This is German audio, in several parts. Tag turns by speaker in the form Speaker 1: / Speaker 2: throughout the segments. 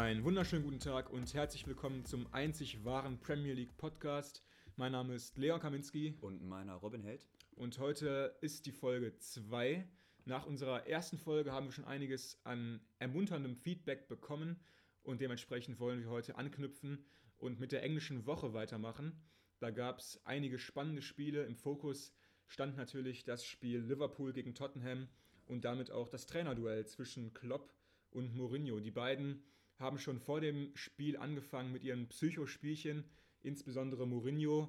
Speaker 1: Einen wunderschönen guten Tag und herzlich willkommen zum einzig wahren Premier League Podcast. Mein Name ist Leon Kaminski.
Speaker 2: Und meiner Robin Held.
Speaker 1: Und heute ist die Folge 2. Nach unserer ersten Folge haben wir schon einiges an ermunterndem Feedback bekommen und dementsprechend wollen wir heute anknüpfen und mit der englischen Woche weitermachen. Da gab es einige spannende Spiele. Im Fokus stand natürlich das Spiel Liverpool gegen Tottenham und damit auch das Trainerduell zwischen Klopp und Mourinho. Die beiden haben schon vor dem Spiel angefangen mit ihren Psychospielchen, insbesondere Mourinho,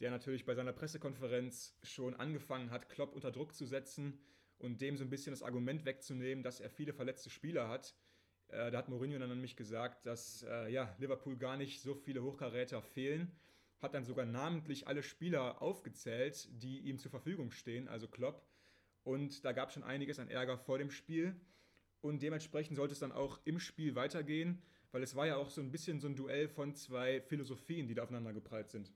Speaker 1: der natürlich bei seiner Pressekonferenz schon angefangen hat, Klopp unter Druck zu setzen und dem so ein bisschen das Argument wegzunehmen, dass er viele verletzte Spieler hat. Äh, da hat Mourinho dann nämlich gesagt, dass äh, ja, Liverpool gar nicht so viele Hochkaräter fehlen. Hat dann sogar namentlich alle Spieler aufgezählt, die ihm zur Verfügung stehen, also Klopp. Und da gab es schon einiges an Ärger vor dem Spiel. Und dementsprechend sollte es dann auch im Spiel weitergehen, weil es war ja auch so ein bisschen so ein Duell von zwei Philosophien, die da aufeinander geprallt sind.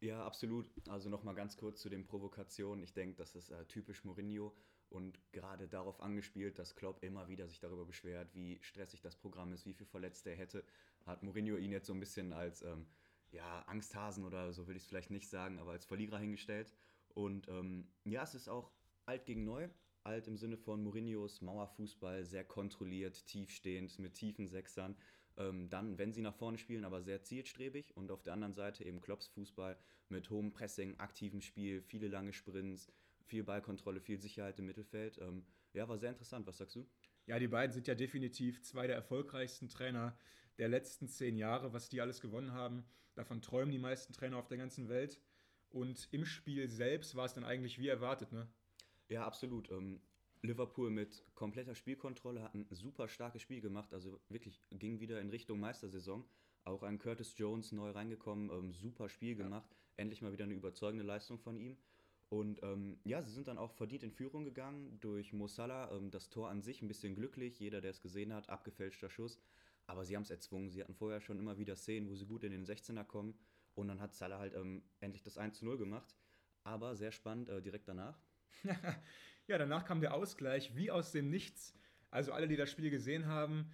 Speaker 2: Ja, absolut. Also nochmal ganz kurz zu den Provokationen. Ich denke, das ist äh, typisch Mourinho und gerade darauf angespielt, dass Klopp immer wieder sich darüber beschwert, wie stressig das Programm ist, wie viel Verletzte er hätte, hat Mourinho ihn jetzt so ein bisschen als ähm, ja, Angsthasen oder so will ich es vielleicht nicht sagen, aber als Verlierer hingestellt. Und ähm, ja, es ist auch alt gegen neu alt im Sinne von Mourinhos Mauerfußball, sehr kontrolliert, tiefstehend, mit tiefen Sechsern. Ähm, dann, wenn sie nach vorne spielen, aber sehr zielstrebig. Und auf der anderen Seite eben Klopps Fußball mit hohem Pressing, aktivem Spiel, viele lange Sprints, viel Ballkontrolle, viel Sicherheit im Mittelfeld. Ähm, ja, war sehr interessant. Was sagst du?
Speaker 1: Ja, die beiden sind ja definitiv zwei der erfolgreichsten Trainer der letzten zehn Jahre, was die alles gewonnen haben. Davon träumen die meisten Trainer auf der ganzen Welt. Und im Spiel selbst war es dann eigentlich wie erwartet, ne?
Speaker 2: Ja, absolut. Ähm, Liverpool mit kompletter Spielkontrolle hat ein super starkes Spiel gemacht, also wirklich ging wieder in Richtung Meistersaison. Auch ein Curtis Jones neu reingekommen, ähm, super Spiel gemacht, ja. endlich mal wieder eine überzeugende Leistung von ihm. Und ähm, ja, sie sind dann auch verdient in Führung gegangen durch Mo Salah. Ähm, das Tor an sich ein bisschen glücklich, jeder, der es gesehen hat, abgefälschter Schuss. Aber sie haben es erzwungen. Sie hatten vorher schon immer wieder Szenen, wo sie gut in den 16er kommen. Und dann hat Salah halt ähm, endlich das 1 0 gemacht. Aber sehr spannend äh, direkt danach.
Speaker 1: Ja, danach kam der Ausgleich wie aus dem Nichts. Also alle, die das Spiel gesehen haben,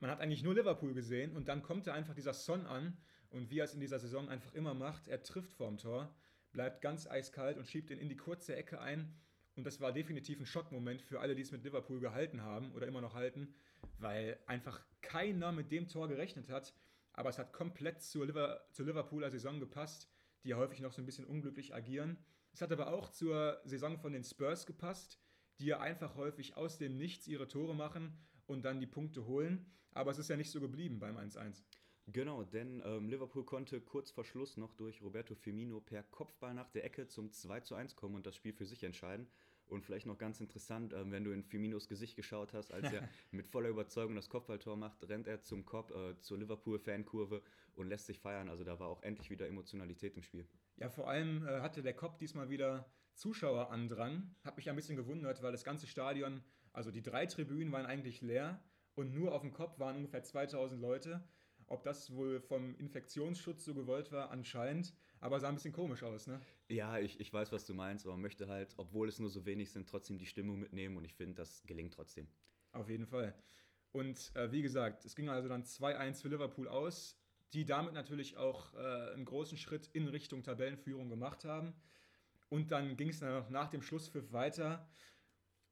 Speaker 1: man hat eigentlich nur Liverpool gesehen und dann kommt da einfach dieser Son an und wie er es in dieser Saison einfach immer macht, er trifft vorm Tor, bleibt ganz eiskalt und schiebt ihn in die kurze Ecke ein. Und das war definitiv ein Schockmoment für alle, die es mit Liverpool gehalten haben oder immer noch halten, weil einfach keiner mit dem Tor gerechnet hat. Aber es hat komplett zur, Liver zur Liverpooler Saison gepasst, die ja häufig noch so ein bisschen unglücklich agieren. Es hat aber auch zur Saison von den Spurs gepasst, die ja einfach häufig aus dem Nichts ihre Tore machen und dann die Punkte holen. Aber es ist ja nicht so geblieben beim 1-1.
Speaker 2: Genau, denn ähm, Liverpool konnte kurz vor Schluss noch durch Roberto Firmino per Kopfball nach der Ecke zum 2 zu 1 kommen und das Spiel für sich entscheiden. Und vielleicht noch ganz interessant, ähm, wenn du in Firminos Gesicht geschaut hast, als er mit voller Überzeugung das Kopfballtor macht, rennt er zum Kopf, äh, zur Liverpool-Fankurve und lässt sich feiern. Also da war auch endlich wieder Emotionalität im Spiel.
Speaker 1: Ja, vor allem äh, hatte der Kopf diesmal wieder Zuschauerandrang. Hat mich ein bisschen gewundert, weil das ganze Stadion, also die drei Tribünen waren eigentlich leer und nur auf dem Kopf waren ungefähr 2000 Leute. Ob das wohl vom Infektionsschutz so gewollt war, anscheinend. Aber sah ein bisschen komisch aus, ne?
Speaker 2: Ja, ich, ich weiß, was du meinst, aber man möchte halt, obwohl es nur so wenig sind, trotzdem die Stimmung mitnehmen und ich finde, das gelingt trotzdem.
Speaker 1: Auf jeden Fall. Und äh, wie gesagt, es ging also dann 2-1 für Liverpool aus, die damit natürlich auch äh, einen großen Schritt in Richtung Tabellenführung gemacht haben. Und dann ging es dann nach dem Schlusspfiff weiter.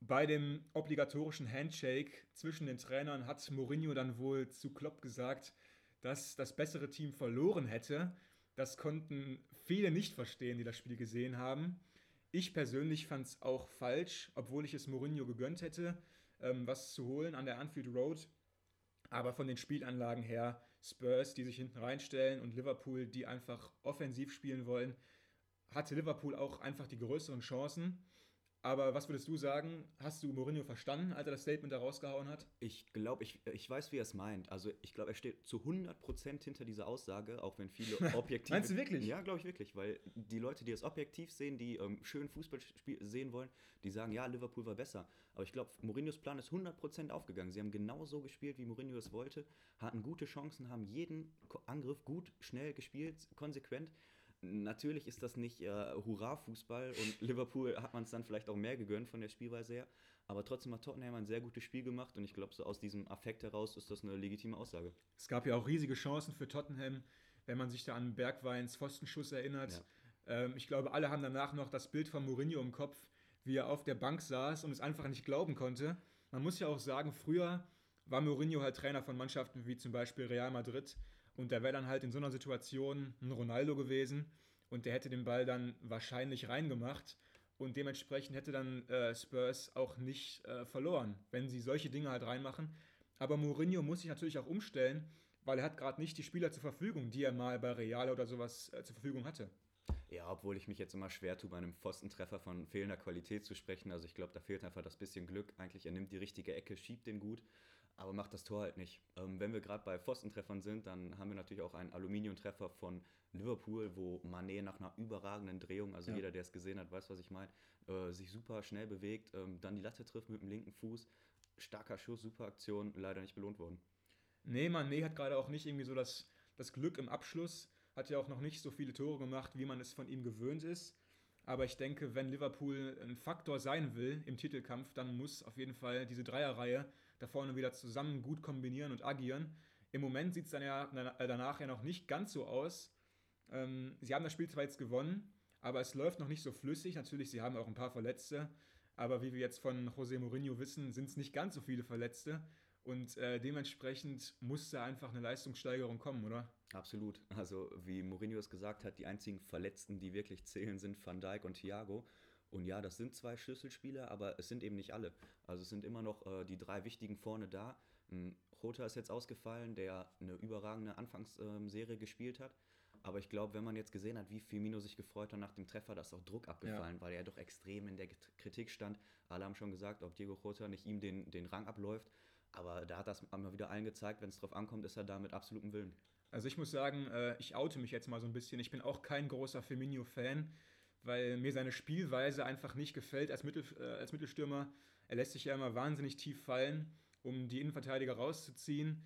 Speaker 1: Bei dem obligatorischen Handshake zwischen den Trainern hat Mourinho dann wohl zu Klopp gesagt, dass das bessere Team verloren hätte. Das konnten viele nicht verstehen, die das Spiel gesehen haben. Ich persönlich fand es auch falsch, obwohl ich es Mourinho gegönnt hätte, ähm, was zu holen an der Anfield Road. Aber von den Spielanlagen her, Spurs, die sich hinten reinstellen und Liverpool, die einfach offensiv spielen wollen, hatte Liverpool auch einfach die größeren Chancen. Aber was würdest du sagen? Hast du Mourinho verstanden, als er das Statement da rausgehauen hat?
Speaker 2: Ich glaube, ich, ich weiß, wie er es meint. Also ich glaube, er steht zu 100% hinter dieser Aussage, auch wenn viele objektiv...
Speaker 1: Meinst du wirklich?
Speaker 2: Ja, glaube ich wirklich, weil die Leute, die es objektiv sehen, die ähm, schön Fußball sehen wollen, die sagen, ja, Liverpool war besser. Aber ich glaube, Mourinhos Plan ist 100% aufgegangen. Sie haben genau so gespielt, wie Mourinho es wollte, hatten gute Chancen, haben jeden Angriff gut, schnell gespielt, konsequent. Natürlich ist das nicht äh, Hurra-Fußball und Liverpool hat man es dann vielleicht auch mehr gegönnt von der Spielweise her. Aber trotzdem hat Tottenham ein sehr gutes Spiel gemacht und ich glaube, so aus diesem Affekt heraus ist das eine legitime Aussage.
Speaker 1: Es gab ja auch riesige Chancen für Tottenham, wenn man sich da an Bergweins Pfostenschuss erinnert. Ja. Ähm, ich glaube, alle haben danach noch das Bild von Mourinho im Kopf, wie er auf der Bank saß und es einfach nicht glauben konnte. Man muss ja auch sagen, früher war Mourinho halt Trainer von Mannschaften wie zum Beispiel Real Madrid und der wäre dann halt in so einer Situation ein Ronaldo gewesen und der hätte den Ball dann wahrscheinlich reingemacht und dementsprechend hätte dann äh, Spurs auch nicht äh, verloren, wenn sie solche Dinge halt reinmachen. Aber Mourinho muss sich natürlich auch umstellen, weil er hat gerade nicht die Spieler zur Verfügung, die er mal bei Real oder sowas äh, zur Verfügung hatte.
Speaker 2: Ja, obwohl ich mich jetzt immer schwer tue, bei einem Pfostentreffer von fehlender Qualität zu sprechen. Also ich glaube, da fehlt einfach das bisschen Glück. Eigentlich, er nimmt die richtige Ecke, schiebt den gut aber macht das Tor halt nicht. Ähm, wenn wir gerade bei Pfostentreffern sind, dann haben wir natürlich auch einen Aluminiumtreffer von Liverpool, wo Mané nach einer überragenden Drehung, also ja. jeder, der es gesehen hat, weiß, was ich meine, äh, sich super schnell bewegt, ähm, dann die Latte trifft mit dem linken Fuß. Starker Schuss, super Aktion, leider nicht belohnt worden.
Speaker 1: Nee, Mané hat gerade auch nicht irgendwie so das, das Glück im Abschluss, hat ja auch noch nicht so viele Tore gemacht, wie man es von ihm gewöhnt ist. Aber ich denke, wenn Liverpool ein Faktor sein will im Titelkampf, dann muss auf jeden Fall diese Dreierreihe da vorne wieder zusammen gut kombinieren und agieren. Im Moment sieht es dann ja danach ja noch nicht ganz so aus. Ähm, sie haben das Spiel zwar jetzt gewonnen, aber es läuft noch nicht so flüssig. Natürlich, sie haben auch ein paar Verletzte, aber wie wir jetzt von José Mourinho wissen, sind es nicht ganz so viele Verletzte. Und äh, dementsprechend muss da einfach eine Leistungssteigerung kommen, oder?
Speaker 2: Absolut. Also wie Mourinho es gesagt hat, die einzigen Verletzten, die wirklich zählen, sind Van Dijk und Thiago. Und ja, das sind zwei Schlüsselspieler, aber es sind eben nicht alle. Also es sind immer noch äh, die drei wichtigen vorne da. Ein Rota ist jetzt ausgefallen, der eine überragende Anfangsserie ähm, gespielt hat. Aber ich glaube, wenn man jetzt gesehen hat, wie Firmino sich gefreut hat nach dem Treffer, da ist auch Druck abgefallen, ja. weil er doch extrem in der Kritik stand. Alle haben schon gesagt, ob Diego Rota nicht ihm den, den Rang abläuft. Aber da hat das mal wieder allen gezeigt, wenn es drauf ankommt, ist er da mit absolutem Willen.
Speaker 1: Also ich muss sagen, äh, ich oute mich jetzt mal so ein bisschen. Ich bin auch kein großer Firmino-Fan weil mir seine Spielweise einfach nicht gefällt als, Mittel, äh, als Mittelstürmer. Er lässt sich ja immer wahnsinnig tief fallen, um die Innenverteidiger rauszuziehen.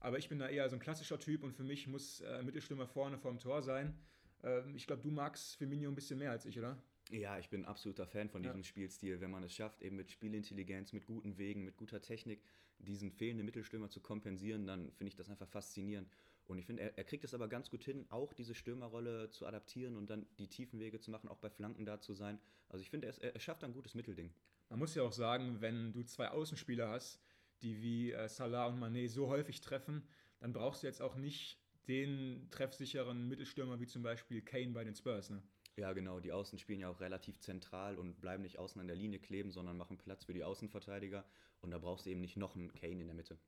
Speaker 1: Aber ich bin da eher so ein klassischer Typ und für mich muss äh, Mittelstürmer vorne vorm Tor sein. Ähm, ich glaube, du magst Firmino ein bisschen mehr als ich, oder?
Speaker 2: Ja, ich bin absoluter Fan von diesem ja. Spielstil. Wenn man es schafft, eben mit Spielintelligenz, mit guten Wegen, mit guter Technik diesen fehlenden Mittelstürmer zu kompensieren, dann finde ich das einfach faszinierend. Und ich finde, er, er, kriegt es aber ganz gut hin, auch diese Stürmerrolle zu adaptieren und dann die tiefen Wege zu machen, auch bei Flanken da zu sein. Also ich finde, er, er, schafft ein gutes Mittelding.
Speaker 1: Man muss ja auch sagen, wenn du zwei Außenspieler hast, die wie äh, Salah und Manet so häufig treffen, dann brauchst du jetzt auch nicht den treffsicheren Mittelstürmer wie zum Beispiel Kane bei den Spurs. Ne?
Speaker 2: Ja, genau. Die Außen spielen ja auch relativ zentral und bleiben nicht außen an der Linie kleben, sondern machen Platz für die Außenverteidiger. Und da brauchst du eben nicht noch einen Kane in der Mitte.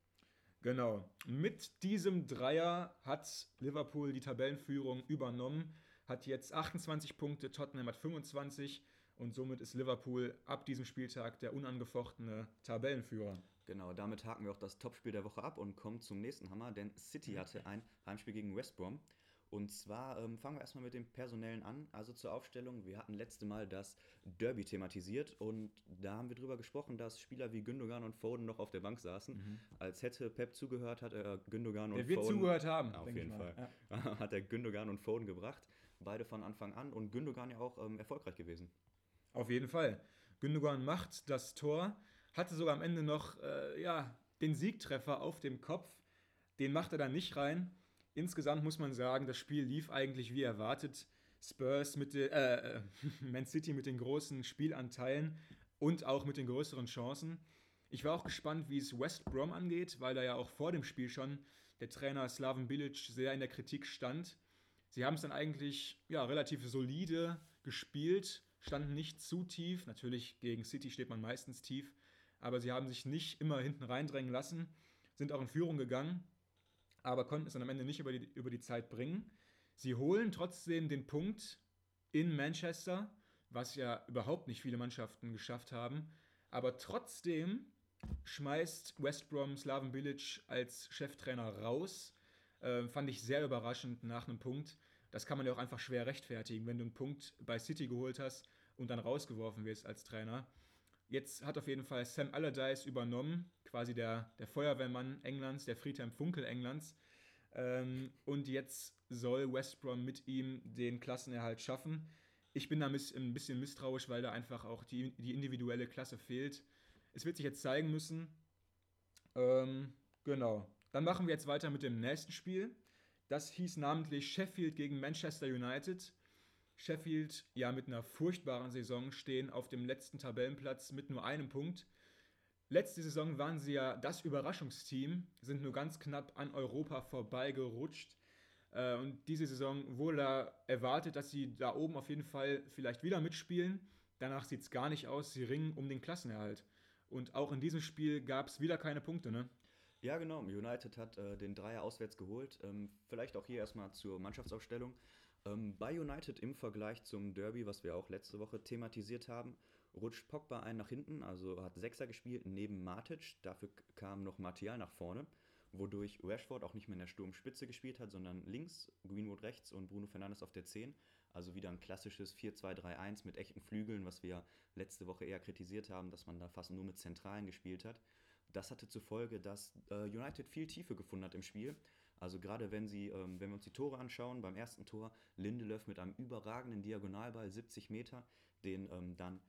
Speaker 1: Genau. Mit diesem Dreier hat Liverpool die Tabellenführung übernommen, hat jetzt 28 Punkte, Tottenham hat 25 und somit ist Liverpool ab diesem Spieltag der unangefochtene Tabellenführer.
Speaker 2: Genau, damit haken wir auch das Topspiel der Woche ab und kommen zum nächsten Hammer, denn City hatte ein Heimspiel gegen West Brom. Und zwar ähm, fangen wir erstmal mit dem Personellen an. Also zur Aufstellung. Wir hatten letzte Mal das Derby thematisiert und da haben wir drüber gesprochen, dass Spieler wie Gündogan und Foden noch auf der Bank saßen. Mhm. Als hätte Pep zugehört, hat er Gündogan und
Speaker 1: der Foden.
Speaker 2: wird
Speaker 1: zugehört haben.
Speaker 2: Auf jeden Fall. Ja. Hat er Gündogan und Foden gebracht. Beide von Anfang an und Gündogan ja auch ähm, erfolgreich gewesen.
Speaker 1: Auf jeden Fall. Gündogan macht das Tor, hatte sogar am Ende noch äh, ja, den Siegtreffer auf dem Kopf. Den macht er dann nicht rein insgesamt muss man sagen, das Spiel lief eigentlich wie erwartet. Spurs mit äh, äh Man City mit den großen Spielanteilen und auch mit den größeren Chancen. Ich war auch gespannt, wie es West Brom angeht, weil da ja auch vor dem Spiel schon der Trainer Slaven Bilic sehr in der Kritik stand. Sie haben es dann eigentlich ja, relativ solide gespielt, standen nicht zu tief. Natürlich gegen City steht man meistens tief, aber sie haben sich nicht immer hinten reindrängen lassen, sind auch in Führung gegangen aber konnten es dann am Ende nicht über die, über die Zeit bringen. Sie holen trotzdem den Punkt in Manchester, was ja überhaupt nicht viele Mannschaften geschafft haben. Aber trotzdem schmeißt West Brom Slaven Bilic als Cheftrainer raus. Äh, fand ich sehr überraschend nach einem Punkt. Das kann man ja auch einfach schwer rechtfertigen, wenn du einen Punkt bei City geholt hast und dann rausgeworfen wirst als Trainer. Jetzt hat auf jeden Fall Sam Allardyce übernommen, quasi der, der Feuerwehrmann Englands, der Friedhelm Funkel Englands. Ähm, und jetzt soll West Brom mit ihm den Klassenerhalt schaffen. Ich bin da ein bisschen misstrauisch, weil da einfach auch die, die individuelle Klasse fehlt. Es wird sich jetzt zeigen müssen. Ähm, genau. Dann machen wir jetzt weiter mit dem nächsten Spiel. Das hieß namentlich Sheffield gegen Manchester United. Sheffield ja mit einer furchtbaren Saison stehen auf dem letzten Tabellenplatz mit nur einem Punkt. Letzte Saison waren sie ja das Überraschungsteam, sind nur ganz knapp an Europa vorbeigerutscht. Äh, und diese Saison wurde erwartet, dass sie da oben auf jeden Fall vielleicht wieder mitspielen. Danach sieht es gar nicht aus. Sie ringen um den Klassenerhalt. Und auch in diesem Spiel gab es wieder keine Punkte, ne?
Speaker 2: Ja, genau. United hat äh, den Dreier auswärts geholt. Ähm, vielleicht auch hier erstmal zur Mannschaftsaufstellung. Ähm, bei United im Vergleich zum Derby, was wir auch letzte Woche thematisiert haben, rutscht Pogba ein nach hinten, also hat Sechser gespielt neben Matic. Dafür kam noch Martial nach vorne wodurch Rashford auch nicht mehr in der Sturmspitze gespielt hat, sondern links, Greenwood rechts und Bruno Fernandes auf der 10. Also wieder ein klassisches 4-2-3-1 mit echten Flügeln, was wir letzte Woche eher kritisiert haben, dass man da fast nur mit Zentralen gespielt hat. Das hatte zur Folge, dass äh, United viel Tiefe gefunden hat im Spiel. Also gerade wenn, sie, ähm, wenn wir uns die Tore anschauen, beim ersten Tor Lindelöf mit einem überragenden Diagonalball 70 Meter, den ähm, dann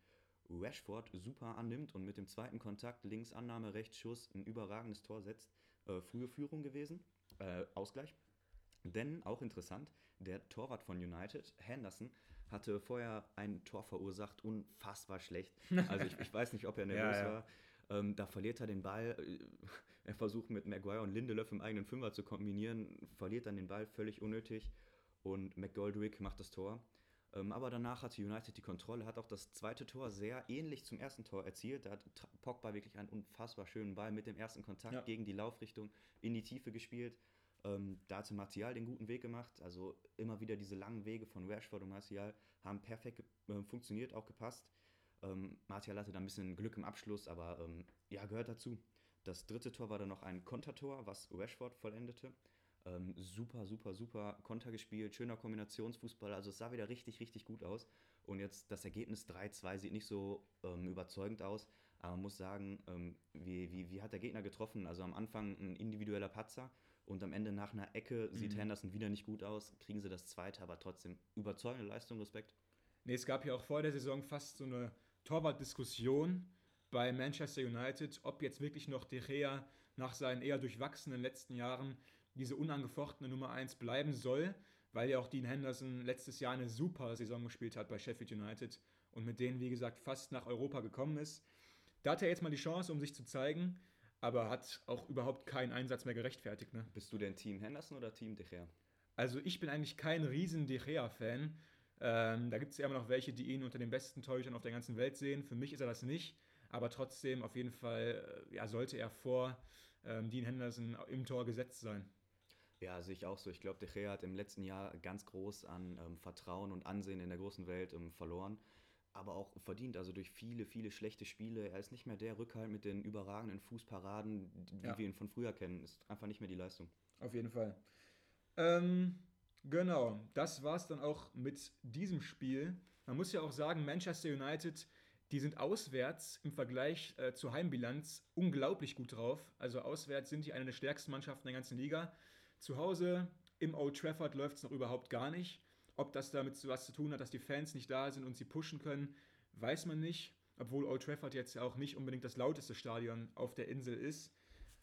Speaker 2: Rashford super annimmt und mit dem zweiten Kontakt links Annahme, rechts Schuss ein überragendes Tor setzt äh, frühe Führung gewesen, äh, Ausgleich. Denn auch interessant, der Torwart von United, Henderson, hatte vorher ein Tor verursacht, unfassbar schlecht. Also ich, ich weiß nicht, ob er nervös ja, ja. war. Ähm, da verliert er den Ball. Äh, er versucht mit Maguire und Lindelöf im eigenen Fünfer zu kombinieren, verliert dann den Ball völlig unnötig und McGoldrick macht das Tor. Ähm, aber danach hatte United die Kontrolle, hat auch das zweite Tor sehr ähnlich zum ersten Tor erzielt. Da hat Pogba wirklich einen unfassbar schönen Ball mit dem ersten Kontakt ja. gegen die Laufrichtung in die Tiefe gespielt. Ähm, da hatte Martial den guten Weg gemacht. Also immer wieder diese langen Wege von Rashford und Martial haben perfekt äh, funktioniert, auch gepasst. Ähm, Martial hatte da ein bisschen Glück im Abschluss, aber ähm, ja, gehört dazu. Das dritte Tor war dann noch ein Kontertor, was Rashford vollendete. Ähm, super, super, super Konter gespielt, schöner Kombinationsfußball. Also es sah wieder richtig, richtig gut aus. Und jetzt das Ergebnis 3-2 sieht nicht so ähm, überzeugend aus. Aber man muss sagen, ähm, wie, wie, wie hat der Gegner getroffen? Also am Anfang ein individueller Patzer und am Ende nach einer Ecke mhm. sieht Henderson wieder nicht gut aus. Kriegen sie das zweite, aber trotzdem überzeugende Leistung, Respekt.
Speaker 1: Nee, es gab ja auch vor der Saison fast so eine Torwartdiskussion bei Manchester United, ob jetzt wirklich noch De Gea nach seinen eher durchwachsenen letzten Jahren diese unangefochtene Nummer 1 bleiben soll, weil ja auch Dean Henderson letztes Jahr eine super Saison gespielt hat bei Sheffield United und mit denen, wie gesagt, fast nach Europa gekommen ist. Da hat er jetzt mal die Chance, um sich zu zeigen, aber hat auch überhaupt keinen Einsatz mehr gerechtfertigt. Ne?
Speaker 2: Bist du denn Team Henderson oder Team De Gea?
Speaker 1: Also ich bin eigentlich kein riesen De Gea-Fan. Ähm, da gibt es ja immer noch welche, die ihn unter den besten Torhütern auf der ganzen Welt sehen. Für mich ist er das nicht, aber trotzdem auf jeden Fall äh, ja, sollte er vor ähm, Dean Henderson im Tor gesetzt sein.
Speaker 2: Ja, sehe ich auch so. Ich glaube, De Gea hat im letzten Jahr ganz groß an ähm, Vertrauen und Ansehen in der großen Welt ähm, verloren, aber auch verdient. Also durch viele, viele schlechte Spiele. Er ist nicht mehr der Rückhalt mit den überragenden Fußparaden, wie ja. wir ihn von früher kennen. Ist einfach nicht mehr die Leistung.
Speaker 1: Auf jeden Fall. Ähm, genau, das war es dann auch mit diesem Spiel. Man muss ja auch sagen, Manchester United, die sind auswärts im Vergleich äh, zur Heimbilanz unglaublich gut drauf. Also auswärts sind die eine der stärksten Mannschaften der ganzen Liga. Zu Hause im Old Trafford läuft es noch überhaupt gar nicht. Ob das damit was zu tun hat, dass die Fans nicht da sind und sie pushen können, weiß man nicht. Obwohl Old Trafford jetzt ja auch nicht unbedingt das lauteste Stadion auf der Insel ist.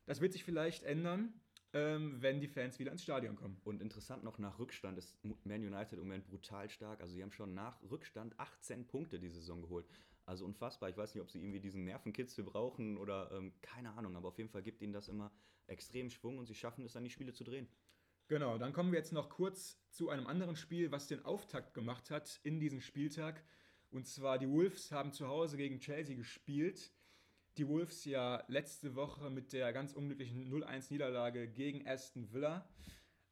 Speaker 1: Das wird sich vielleicht ändern, ähm, wenn die Fans wieder ins Stadion kommen.
Speaker 2: Und interessant noch, nach Rückstand ist Man United im Moment brutal stark. Also sie haben schon nach Rückstand 18 Punkte die Saison geholt. Also unfassbar. Ich weiß nicht, ob sie irgendwie diesen Nervenkitzel brauchen oder ähm, keine Ahnung. Aber auf jeden Fall gibt ihnen das immer extrem Schwung und sie schaffen es dann, die Spiele zu drehen.
Speaker 1: Genau, dann kommen wir jetzt noch kurz zu einem anderen Spiel, was den Auftakt gemacht hat in diesem Spieltag. Und zwar die Wolves haben zu Hause gegen Chelsea gespielt. Die Wolves ja letzte Woche mit der ganz unglücklichen 0-1-Niederlage gegen Aston Villa.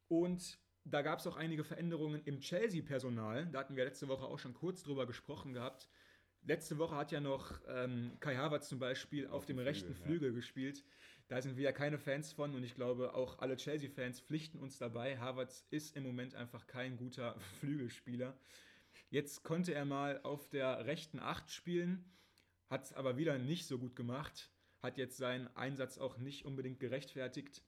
Speaker 1: Und da gab es auch einige Veränderungen im Chelsea-Personal. Da hatten wir letzte Woche auch schon kurz drüber gesprochen gehabt. Letzte Woche hat ja noch ähm, Kai Havertz zum Beispiel auf, auf dem Flügel, rechten Flügel ja. gespielt. Da sind wir ja keine Fans von und ich glaube auch alle Chelsea-Fans pflichten uns dabei. Havertz ist im Moment einfach kein guter Flügelspieler. Jetzt konnte er mal auf der rechten Acht spielen, hat es aber wieder nicht so gut gemacht, hat jetzt seinen Einsatz auch nicht unbedingt gerechtfertigt.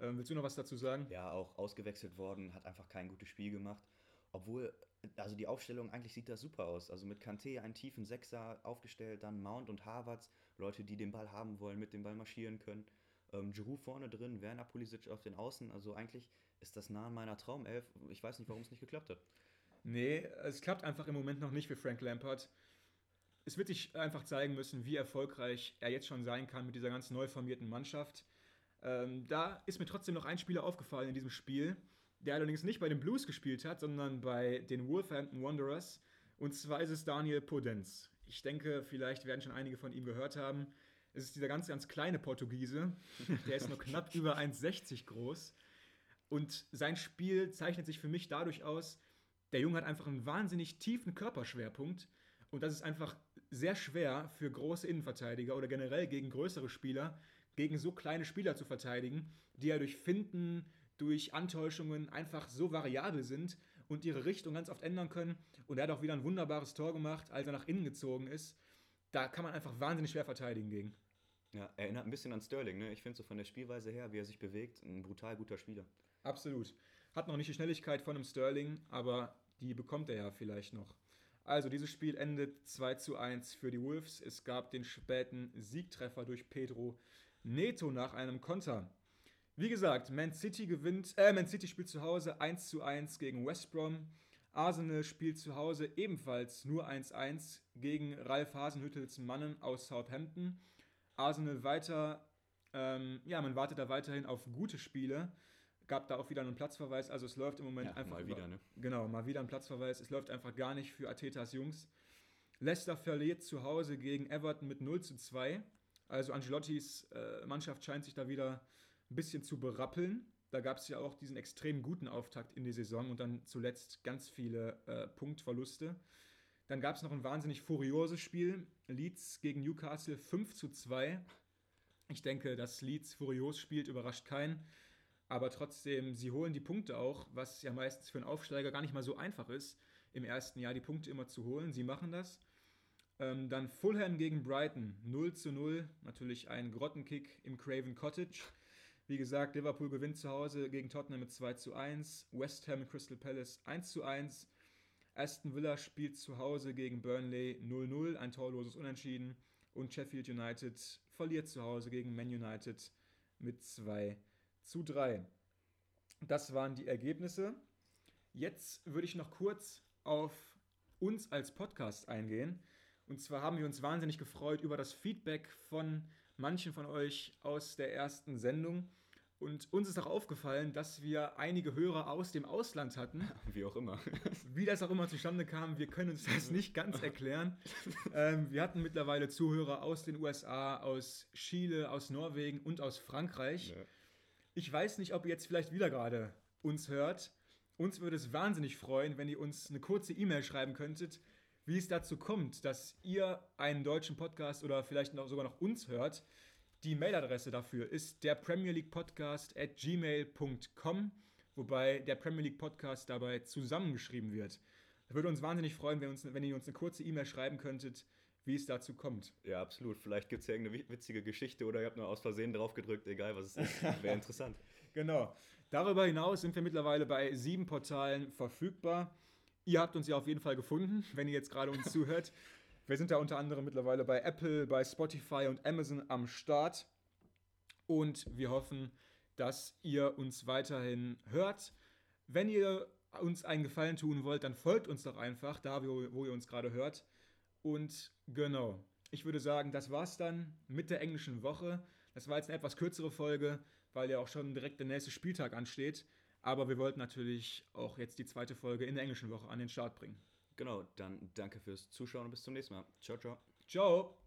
Speaker 1: Ähm, willst du noch was dazu sagen?
Speaker 2: Ja, auch ausgewechselt worden, hat einfach kein gutes Spiel gemacht. obwohl, also die Aufstellung eigentlich sieht das super aus. Also mit Kanté einen tiefen Sechser aufgestellt, dann Mount und Harvards, Leute, die den Ball haben wollen, mit dem Ball marschieren können. Ähm, Giroud vorne drin, Werner Pulisic auf den Außen. Also eigentlich ist das nah an meiner Traumelf. Ich weiß nicht, warum es nicht geklappt hat.
Speaker 1: Nee, es klappt einfach im Moment noch nicht für Frank Lampard. Es wird sich einfach zeigen müssen, wie erfolgreich er jetzt schon sein kann mit dieser ganz neu formierten Mannschaft. Ähm, da ist mir trotzdem noch ein Spieler aufgefallen in diesem Spiel, der allerdings nicht bei den Blues gespielt hat, sondern bei den Wolverhampton Wanderers. Und zwar ist es Daniel Podenz. Ich denke, vielleicht werden schon einige von ihm gehört haben. Es ist dieser ganz, ganz kleine Portugiese. Der ist nur knapp über 1,60 groß. Und sein Spiel zeichnet sich für mich dadurch aus, der Junge hat einfach einen wahnsinnig tiefen Körperschwerpunkt. Und das ist einfach sehr schwer für große Innenverteidiger oder generell gegen größere Spieler, gegen so kleine Spieler zu verteidigen, die ja durch Finden, durch Antäuschungen einfach so variabel sind und ihre Richtung ganz oft ändern können. Und er hat auch wieder ein wunderbares Tor gemacht, als er nach innen gezogen ist. Da kann man einfach wahnsinnig schwer verteidigen gegen.
Speaker 2: Ja, erinnert ein bisschen an Sterling, ne? Ich finde so von der Spielweise her, wie er sich bewegt, ein brutal guter Spieler.
Speaker 1: Absolut. Hat noch nicht die Schnelligkeit von einem Sterling, aber die bekommt er ja vielleicht noch. Also, dieses Spiel endet 2 zu 1 für die Wolves. Es gab den späten Siegtreffer durch Pedro Neto nach einem Konter. Wie gesagt, Man City gewinnt, äh, Man City spielt zu Hause 1 zu 1 gegen West Brom. Arsenal spielt zu Hause ebenfalls nur 1-1 gegen Ralf Hasenhüttels Mannen aus Southampton. Arsenal weiter, ähm, ja, man wartet da weiterhin auf gute Spiele. Gab da auch wieder einen Platzverweis, also es läuft im Moment ja, einfach.
Speaker 2: Mal wieder, ne?
Speaker 1: Genau, mal wieder ein Platzverweis. Es läuft einfach gar nicht für Atetas Jungs. Leicester verliert zu Hause gegen Everton mit 0 zu 2. Also Angelottis äh, Mannschaft scheint sich da wieder ein bisschen zu berappeln. Da gab es ja auch diesen extrem guten Auftakt in die Saison und dann zuletzt ganz viele äh, Punktverluste. Dann gab es noch ein wahnsinnig furioses Spiel. Leeds gegen Newcastle 5 zu 2. Ich denke, dass Leeds furios spielt, überrascht keinen. Aber trotzdem, sie holen die Punkte auch, was ja meistens für einen Aufsteiger gar nicht mal so einfach ist, im ersten Jahr die Punkte immer zu holen. Sie machen das. Ähm, dann Fulham gegen Brighton 0 zu 0. Natürlich ein Grottenkick im Craven Cottage. Wie gesagt, Liverpool gewinnt zu Hause gegen Tottenham mit 2 zu 1. West Ham Crystal Palace 1 zu 1. Aston Villa spielt zu Hause gegen Burnley 0-0, ein torloses Unentschieden. Und Sheffield United verliert zu Hause gegen Man United mit 2 zu 3. Das waren die Ergebnisse. Jetzt würde ich noch kurz auf uns als Podcast eingehen. Und zwar haben wir uns wahnsinnig gefreut über das Feedback von manchen von euch aus der ersten Sendung. Und uns ist auch aufgefallen, dass wir einige Hörer aus dem Ausland hatten.
Speaker 2: Wie auch immer.
Speaker 1: Wie das auch immer zustande kam, wir können uns das nicht ganz erklären. Ähm, wir hatten mittlerweile Zuhörer aus den USA, aus Chile, aus Norwegen und aus Frankreich. Ich weiß nicht, ob ihr jetzt vielleicht wieder gerade uns hört. Uns würde es wahnsinnig freuen, wenn ihr uns eine kurze E-Mail schreiben könntet, wie es dazu kommt, dass ihr einen deutschen Podcast oder vielleicht noch, sogar noch uns hört. Die Mailadresse dafür ist der Premier League Podcast at gmail.com, wobei der Premier League Podcast dabei zusammengeschrieben wird. Da würde uns wahnsinnig freuen, wenn, uns, wenn ihr uns eine kurze E-Mail schreiben könntet, wie es dazu kommt.
Speaker 2: Ja, absolut. Vielleicht gibt es ja irgendeine witzige Geschichte oder ihr habt nur aus Versehen drauf gedrückt, egal was es ist. Wäre interessant.
Speaker 1: genau. Darüber hinaus sind wir mittlerweile bei sieben Portalen verfügbar. Ihr habt uns ja auf jeden Fall gefunden, wenn ihr jetzt gerade uns zuhört. Wir sind da unter anderem mittlerweile bei Apple, bei Spotify und Amazon am Start. Und wir hoffen, dass ihr uns weiterhin hört. Wenn ihr uns einen Gefallen tun wollt, dann folgt uns doch einfach da, wo, wo ihr uns gerade hört. Und genau, ich würde sagen, das war's dann mit der englischen Woche. Das war jetzt eine etwas kürzere Folge, weil ja auch schon direkt der nächste Spieltag ansteht. Aber wir wollten natürlich auch jetzt die zweite Folge in der englischen Woche an den Start bringen.
Speaker 2: Genau, dann danke fürs Zuschauen und bis zum nächsten Mal. Ciao, ciao.
Speaker 1: Ciao.